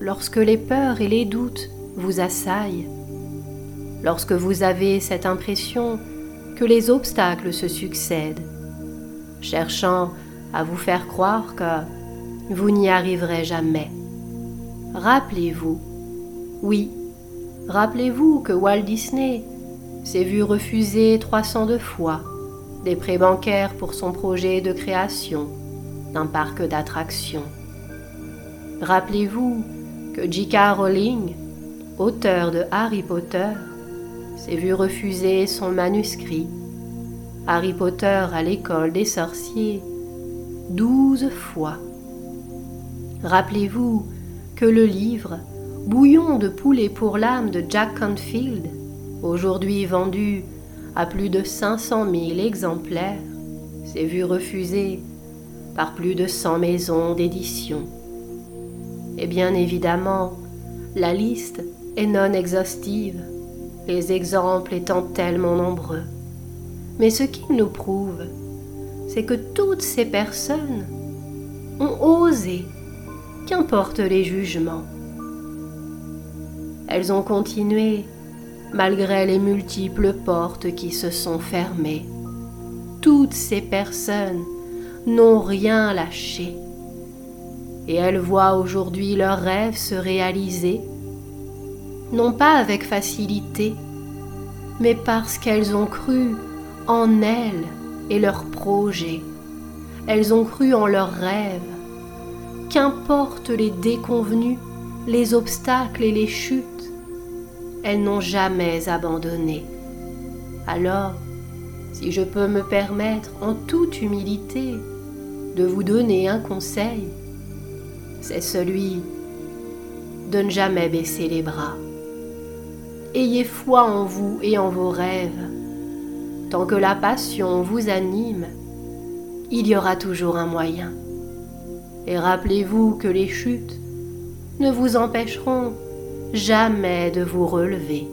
lorsque les peurs et les doutes vous assaillent, lorsque vous avez cette impression que les obstacles se succèdent, cherchant à vous faire croire que vous n'y arriverez jamais. Rappelez-vous, oui, rappelez-vous que Walt Disney s'est vu refuser 302 fois des prêts bancaires pour son projet de création d'un parc d'attractions. Rappelez-vous que J.K. Rowling, auteur de Harry Potter, s'est vu refuser son manuscrit Harry Potter à l'école des sorciers douze fois. Rappelez-vous que le livre Bouillon de poulet pour l'âme de Jack Canfield, aujourd'hui vendu à plus de 500 000 exemplaires, s'est vu refuser par plus de 100 maisons d'édition. Et bien évidemment, la liste est non exhaustive, les exemples étant tellement nombreux. Mais ce qu'il nous prouve, c'est que toutes ces personnes ont osé, qu'importe les jugements. Elles ont continué malgré les multiples portes qui se sont fermées. Toutes ces personnes n'ont rien lâché. Et elles voient aujourd'hui leurs rêves se réaliser, non pas avec facilité, mais parce qu'elles ont cru en elles et leurs projets. Elles ont cru en leurs rêves. Qu'importe les déconvenus, les obstacles et les chutes, elles n'ont jamais abandonné. Alors, si je peux me permettre en toute humilité de vous donner un conseil, c'est celui de ne jamais baisser les bras. Ayez foi en vous et en vos rêves. Tant que la passion vous anime, il y aura toujours un moyen. Et rappelez-vous que les chutes ne vous empêcheront jamais de vous relever.